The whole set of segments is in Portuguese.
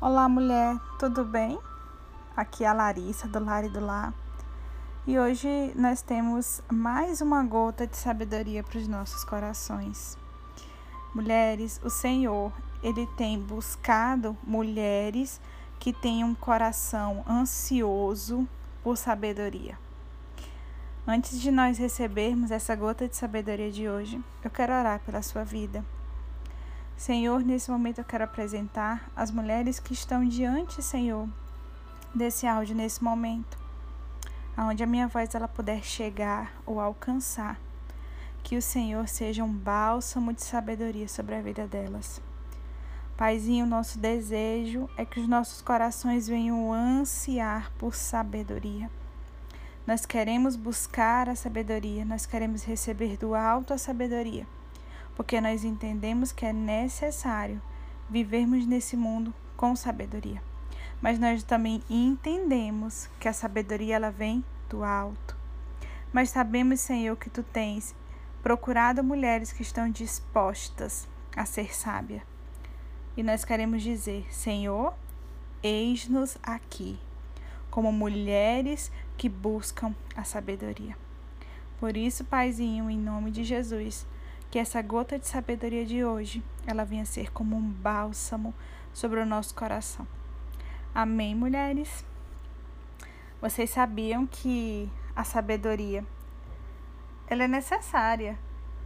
Olá, mulher, tudo bem? Aqui é a Larissa, do Lar e do Lar. E hoje nós temos mais uma gota de sabedoria para os nossos corações. Mulheres, o Senhor, ele tem buscado mulheres que têm um coração ansioso por sabedoria. Antes de nós recebermos essa gota de sabedoria de hoje, eu quero orar pela sua vida Senhor, nesse momento eu quero apresentar as mulheres que estão diante, Senhor, desse áudio nesse momento, aonde a minha voz ela puder chegar ou alcançar. Que o Senhor seja um bálsamo de sabedoria sobre a vida delas. Paizinho, nosso desejo é que os nossos corações venham ansiar por sabedoria. Nós queremos buscar a sabedoria, nós queremos receber do alto a sabedoria porque nós entendemos que é necessário vivermos nesse mundo com sabedoria. Mas nós também entendemos que a sabedoria ela vem do alto. Mas sabemos, Senhor, que tu tens procurado mulheres que estão dispostas a ser sábia. E nós queremos dizer, Senhor, eis-nos aqui, como mulheres que buscam a sabedoria. Por isso, Paizinho, em nome de Jesus, que essa gota de sabedoria de hoje, ela venha ser como um bálsamo sobre o nosso coração. Amém, mulheres? Vocês sabiam que a sabedoria ela é necessária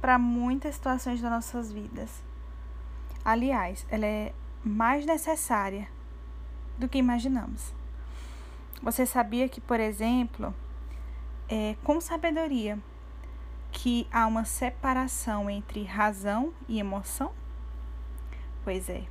para muitas situações das nossas vidas. Aliás, ela é mais necessária do que imaginamos. Você sabia que, por exemplo, é, com sabedoria, que há uma separação entre razão e emoção? Pois é.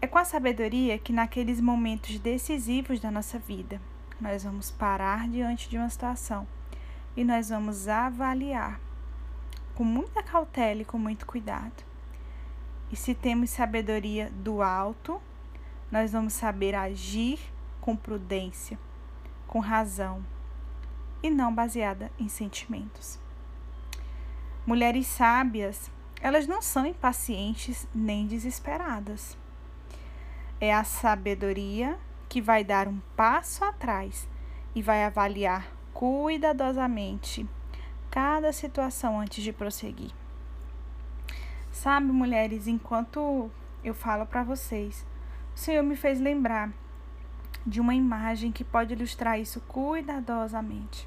É com a sabedoria que, naqueles momentos decisivos da nossa vida, nós vamos parar diante de uma situação e nós vamos avaliar com muita cautela e com muito cuidado. E se temos sabedoria do alto, nós vamos saber agir com prudência, com razão e não baseada em sentimentos. Mulheres sábias, elas não são impacientes nem desesperadas. É a sabedoria que vai dar um passo atrás e vai avaliar cuidadosamente cada situação antes de prosseguir. Sabe, mulheres, enquanto eu falo para vocês, o Senhor me fez lembrar de uma imagem que pode ilustrar isso cuidadosamente.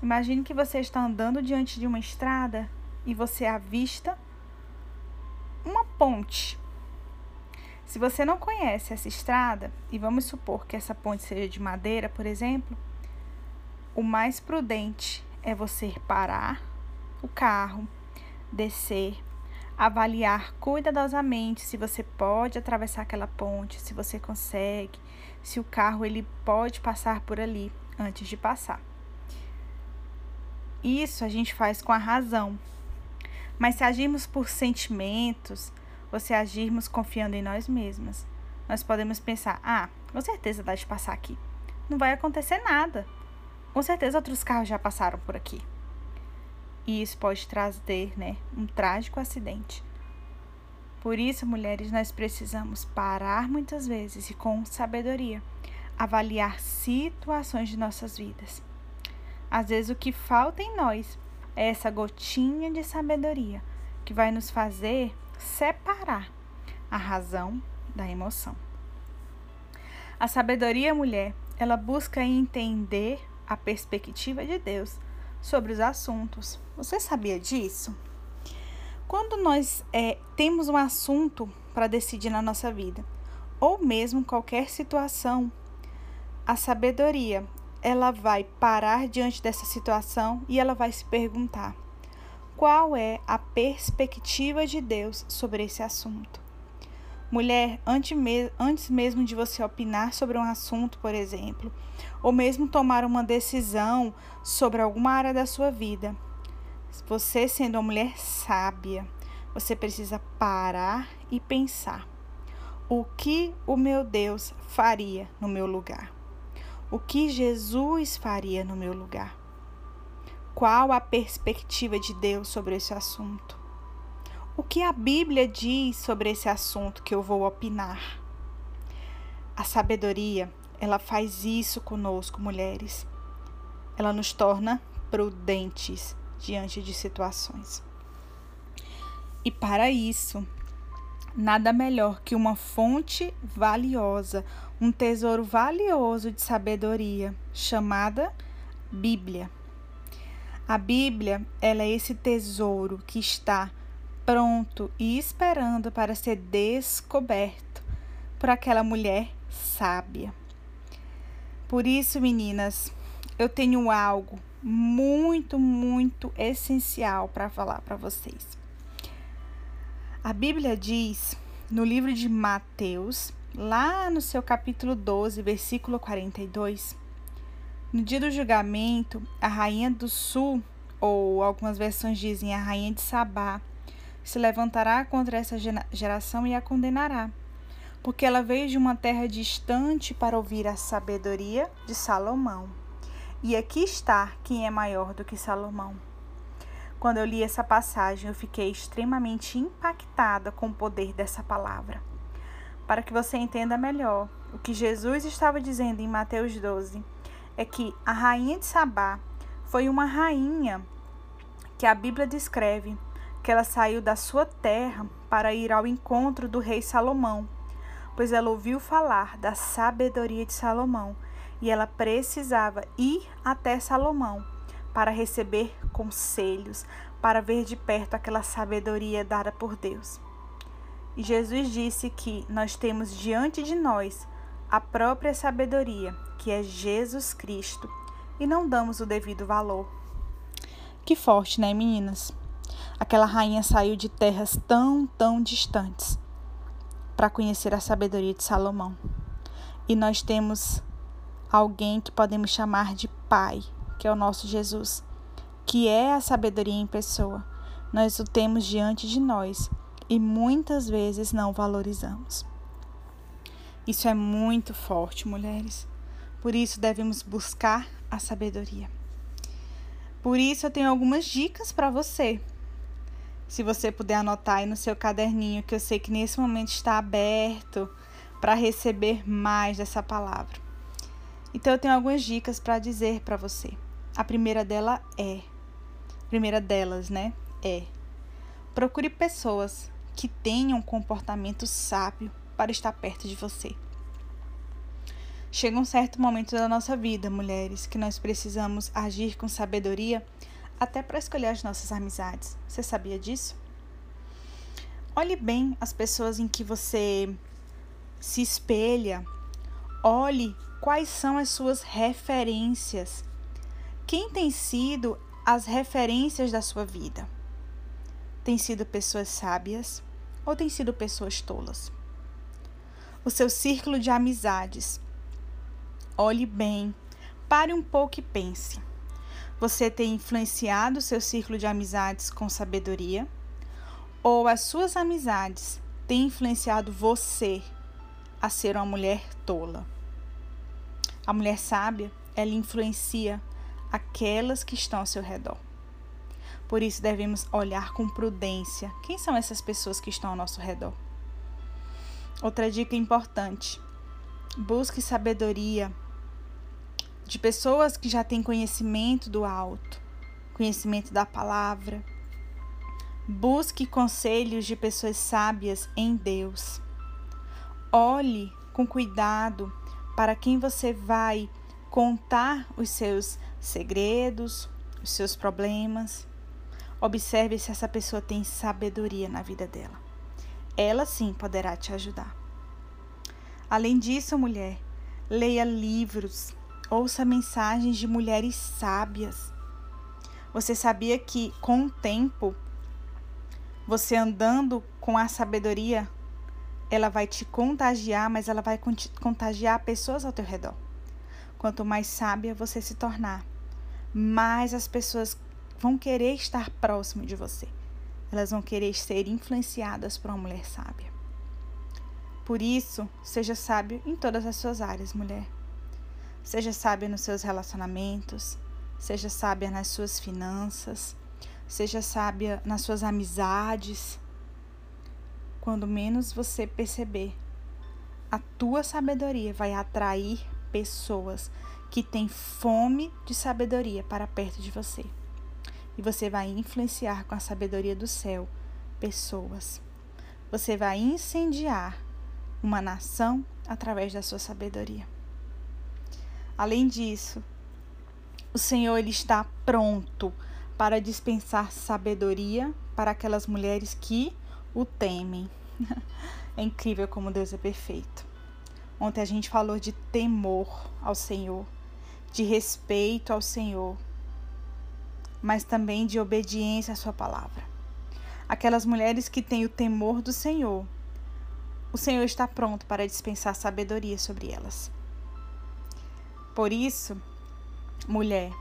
Imagine que você está andando diante de uma estrada e você avista uma ponte. Se você não conhece essa estrada, e vamos supor que essa ponte seja de madeira, por exemplo, o mais prudente é você parar o carro, descer, avaliar cuidadosamente se você pode atravessar aquela ponte, se você consegue, se o carro ele pode passar por ali antes de passar. Isso a gente faz com a razão. Mas se agirmos por sentimentos, ou se agirmos confiando em nós mesmas, nós podemos pensar: ah, com certeza dá de passar aqui. Não vai acontecer nada. Com certeza outros carros já passaram por aqui. E isso pode trazer né, um trágico acidente. Por isso, mulheres, nós precisamos parar muitas vezes e, com sabedoria, avaliar situações de nossas vidas às vezes o que falta em nós é essa gotinha de sabedoria que vai nos fazer separar a razão da emoção. A sabedoria, mulher, ela busca entender a perspectiva de Deus sobre os assuntos. Você sabia disso? Quando nós é, temos um assunto para decidir na nossa vida, ou mesmo qualquer situação, a sabedoria ela vai parar diante dessa situação e ela vai se perguntar: qual é a perspectiva de Deus sobre esse assunto? Mulher, antes mesmo de você opinar sobre um assunto, por exemplo, ou mesmo tomar uma decisão sobre alguma área da sua vida, você sendo uma mulher sábia, você precisa parar e pensar: o que o meu Deus faria no meu lugar? O que Jesus faria no meu lugar? Qual a perspectiva de Deus sobre esse assunto? O que a Bíblia diz sobre esse assunto que eu vou opinar? A sabedoria, ela faz isso conosco, mulheres. Ela nos torna prudentes diante de situações. E para isso, nada melhor que uma fonte valiosa, um tesouro valioso de sabedoria, chamada Bíblia. A Bíblia, ela é esse tesouro que está pronto e esperando para ser descoberto por aquela mulher sábia. Por isso, meninas, eu tenho algo muito, muito essencial para falar para vocês. A Bíblia diz no livro de Mateus, lá no seu capítulo 12, versículo 42, no dia do julgamento, a rainha do sul, ou algumas versões dizem a rainha de Sabá, se levantará contra essa geração e a condenará, porque ela veio de uma terra distante para ouvir a sabedoria de Salomão. E aqui está quem é maior do que Salomão. Quando eu li essa passagem, eu fiquei extremamente impactada com o poder dessa palavra. Para que você entenda melhor, o que Jesus estava dizendo em Mateus 12 é que a rainha de Sabá foi uma rainha que a Bíblia descreve que ela saiu da sua terra para ir ao encontro do rei Salomão, pois ela ouviu falar da sabedoria de Salomão e ela precisava ir até Salomão para receber conselhos, para ver de perto aquela sabedoria dada por Deus. E Jesus disse que nós temos diante de nós a própria sabedoria, que é Jesus Cristo, e não damos o devido valor. Que forte, né, meninas? Aquela rainha saiu de terras tão, tão distantes para conhecer a sabedoria de Salomão. E nós temos alguém que podemos chamar de Pai, que é o nosso Jesus, que é a sabedoria em pessoa. Nós o temos diante de nós e muitas vezes não valorizamos. Isso é muito forte, mulheres. Por isso devemos buscar a sabedoria. Por isso eu tenho algumas dicas para você. Se você puder anotar aí no seu caderninho, que eu sei que nesse momento está aberto para receber mais dessa palavra. Então eu tenho algumas dicas para dizer para você. A primeira dela é, primeira delas, né, é procure pessoas que tenham um comportamento sábio para estar perto de você. Chega um certo momento da nossa vida, mulheres, que nós precisamos agir com sabedoria até para escolher as nossas amizades. Você sabia disso? Olhe bem as pessoas em que você se espelha. Olhe quais são as suas referências. Quem tem sido as referências da sua vida? Tem sido pessoas sábias ou tem sido pessoas tolas? O seu círculo de amizades. Olhe bem, pare um pouco e pense. Você tem influenciado o seu círculo de amizades com sabedoria? Ou as suas amizades têm influenciado você a ser uma mulher tola? A mulher sábia, ela influencia aquelas que estão ao seu redor. Por isso devemos olhar com prudência quem são essas pessoas que estão ao nosso redor. Outra dica importante: busque sabedoria de pessoas que já têm conhecimento do alto, conhecimento da palavra. Busque conselhos de pessoas sábias em Deus. Olhe com cuidado para quem você vai contar os seus segredos, os seus problemas. Observe se essa pessoa tem sabedoria na vida dela. Ela sim poderá te ajudar. Além disso, mulher, leia livros, ouça mensagens de mulheres sábias. Você sabia que com o tempo, você andando com a sabedoria, ela vai te contagiar, mas ela vai contagiar pessoas ao teu redor. Quanto mais sábia você se tornar, mais as pessoas vão querer estar próximo de você. Elas vão querer ser influenciadas por uma mulher sábia. Por isso, seja sábio em todas as suas áreas, mulher. Seja sábia nos seus relacionamentos, seja sábia nas suas finanças, seja sábia nas suas amizades. Quando menos você perceber, a tua sabedoria vai atrair pessoas que têm fome de sabedoria para perto de você. E você vai influenciar com a sabedoria do céu pessoas. Você vai incendiar uma nação através da sua sabedoria. Além disso, o Senhor ele está pronto para dispensar sabedoria para aquelas mulheres que o temem. É incrível como Deus é perfeito. Ontem a gente falou de temor ao Senhor, de respeito ao Senhor, mas também de obediência à Sua palavra. Aquelas mulheres que têm o temor do Senhor, o Senhor está pronto para dispensar sabedoria sobre elas. Por isso, mulher,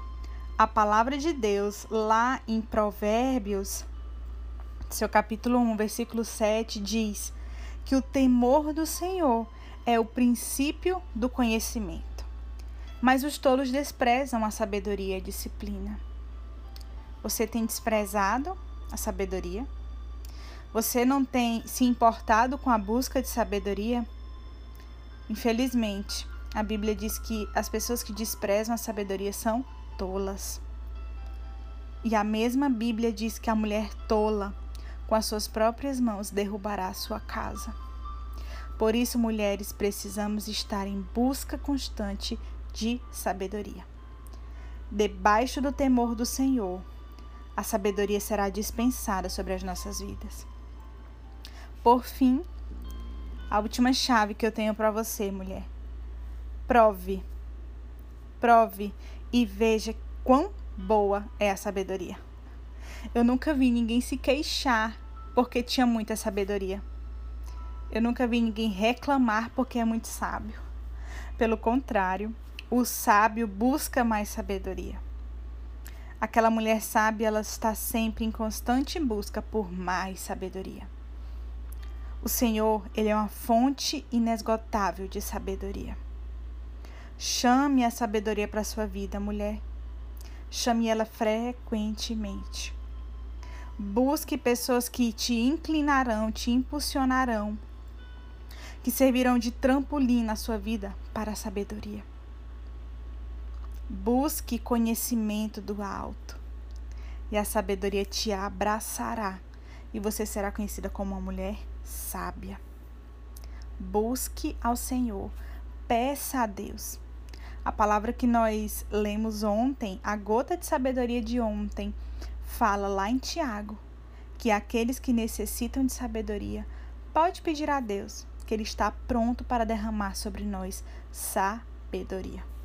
a palavra de Deus lá em Provérbios, seu capítulo 1, versículo 7, diz que o temor do Senhor é o princípio do conhecimento. Mas os tolos desprezam a sabedoria e a disciplina. Você tem desprezado a sabedoria? Você não tem se importado com a busca de sabedoria? Infelizmente, a Bíblia diz que as pessoas que desprezam a sabedoria são tolas. E a mesma Bíblia diz que a mulher tola com as suas próprias mãos derrubará a sua casa. Por isso, mulheres, precisamos estar em busca constante de sabedoria. Debaixo do temor do Senhor, a sabedoria será dispensada sobre as nossas vidas. Por fim, a última chave que eu tenho para você, mulher. Prove. Prove e veja quão boa é a sabedoria. Eu nunca vi ninguém se queixar porque tinha muita sabedoria. Eu nunca vi ninguém reclamar porque é muito sábio. Pelo contrário, o sábio busca mais sabedoria. Aquela mulher sábia, ela está sempre em constante busca por mais sabedoria. O Senhor, ele é uma fonte inesgotável de sabedoria. Chame a sabedoria para sua vida, mulher. Chame ela frequentemente. Busque pessoas que te inclinarão, te impulsionarão, que servirão de trampolim na sua vida para a sabedoria. Busque conhecimento do alto, e a sabedoria te abraçará, e você será conhecida como uma mulher sábia. Busque ao Senhor, peça a Deus. A palavra que nós lemos ontem, a gota de sabedoria de ontem, fala lá em Tiago que aqueles que necessitam de sabedoria pode pedir a Deus, que ele está pronto para derramar sobre nós sabedoria.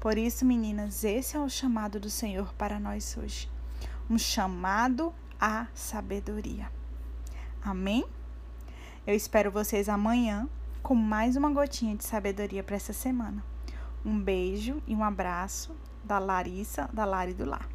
Por isso, meninas, esse é o chamado do Senhor para nós hoje. Um chamado à sabedoria. Amém? Eu espero vocês amanhã com mais uma gotinha de sabedoria para essa semana. Um beijo e um abraço da Larissa, da Lari do Lar.